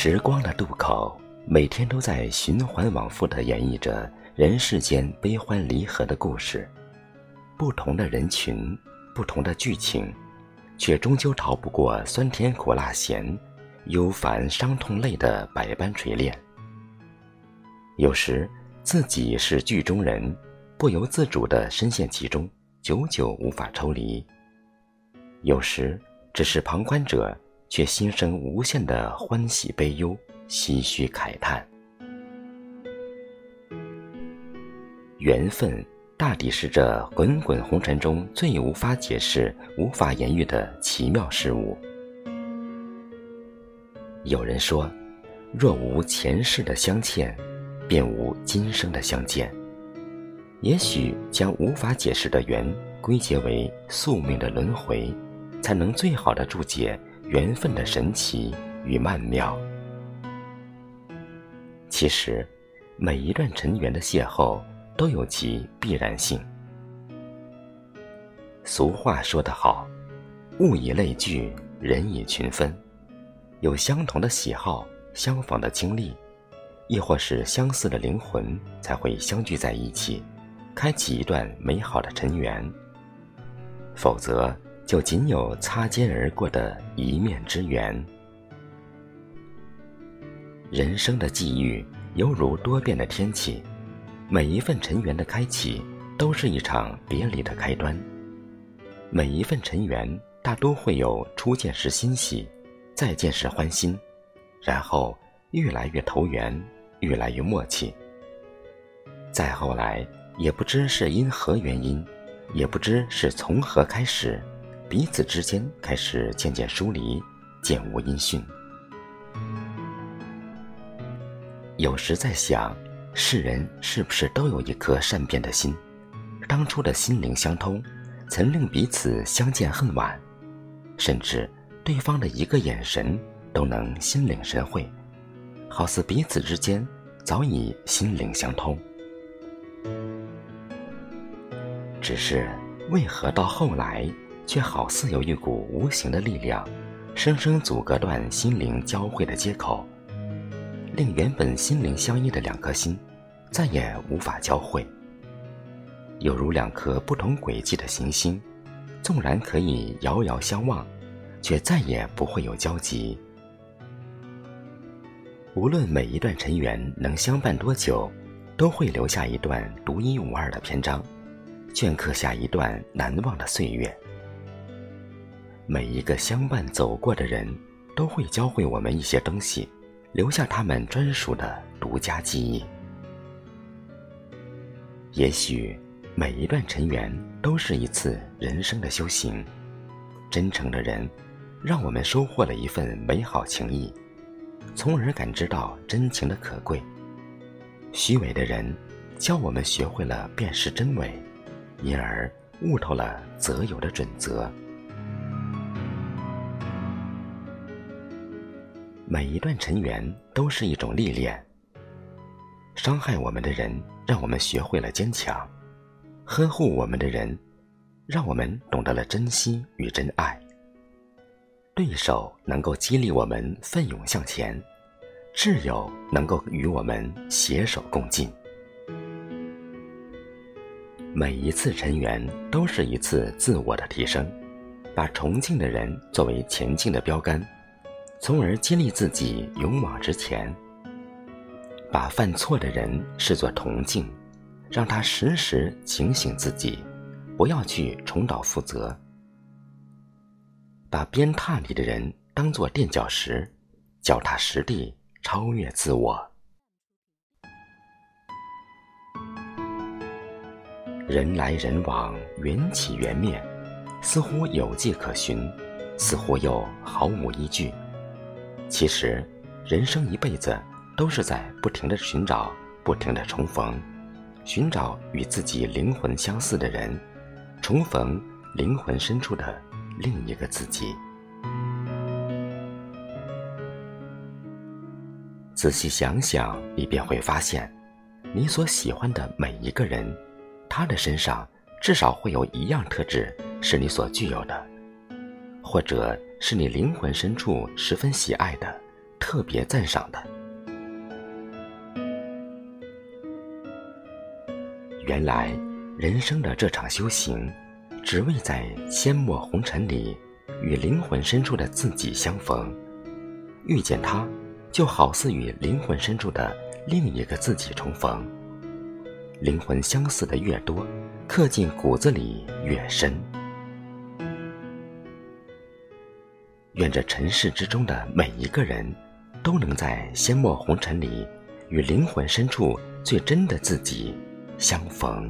时光的渡口，每天都在循环往复地演绎着人世间悲欢离合的故事。不同的人群，不同的剧情，却终究逃不过酸甜苦辣咸、忧烦伤痛泪的百般锤炼。有时自己是剧中人，不由自主地深陷其中，久久无法抽离；有时只是旁观者。却心生无限的欢喜悲忧、唏嘘慨叹。缘分大抵是这滚滚红尘中最无法解释、无法言喻的奇妙事物。有人说，若无前世的相欠，便无今生的相见。也许将无法解释的缘归结为宿命的轮回，才能最好的注解。缘分的神奇与曼妙。其实，每一段尘缘的邂逅都有其必然性。俗话说得好：“物以类聚，人以群分。”有相同的喜好、相仿的经历，亦或是相似的灵魂，才会相聚在一起，开启一段美好的尘缘。否则，就仅有擦肩而过的一面之缘。人生的际遇犹如多变的天气，每一份尘缘的开启，都是一场别离的开端。每一份尘缘大多会有初见时欣喜，再见时欢心，然后越来越投缘，越来越默契。再后来，也不知是因何原因，也不知是从何开始。彼此之间开始渐渐疏离，渐无音讯。有时在想，世人是不是都有一颗善变的心？当初的心灵相通，曾令彼此相见恨晚，甚至对方的一个眼神都能心领神会，好似彼此之间早已心灵相通。只是为何到后来？却好似有一股无形的力量，生生阻隔断心灵交汇的接口，令原本心灵相依的两颗心，再也无法交汇。有如两颗不同轨迹的行星，纵然可以遥遥相望，却再也不会有交集。无论每一段尘缘能相伴多久，都会留下一段独一无二的篇章，镌刻下一段难忘的岁月。每一个相伴走过的人，都会教会我们一些东西，留下他们专属的独家记忆。也许，每一段尘缘都是一次人生的修行。真诚的人，让我们收获了一份美好情谊，从而感知到真情的可贵；虚伪的人，教我们学会了辨识真伪，因而悟透了择友的准则。每一段尘缘都是一种历练。伤害我们的人，让我们学会了坚强；呵护我们的人，让我们懂得了珍惜与真爱。对手能够激励我们奋勇向前，挚友能够与我们携手共进。每一次尘缘都是一次自我的提升，把崇敬的人作为前进的标杆。从而激励自己勇往直前，把犯错的人视作铜镜，让他时时警醒自己，不要去重蹈覆辙；把鞭挞你的人当作垫脚石，脚踏实地超越自我。人来人往，缘起缘灭，似乎有迹可循，似乎又毫无依据。其实，人生一辈子都是在不停的寻找，不停的重逢，寻找与自己灵魂相似的人，重逢灵魂深处的另一个自己。仔细想想，你便会发现，你所喜欢的每一个人，他的身上至少会有一样特质是你所具有的，或者。是你灵魂深处十分喜爱的，特别赞赏的。原来，人生的这场修行，只为在阡陌红尘里与灵魂深处的自己相逢。遇见他，就好似与灵魂深处的另一个自己重逢。灵魂相似的越多，刻进骨子里越深。愿这尘世之中的每一个人，都能在阡陌红尘里，与灵魂深处最真的自己相逢。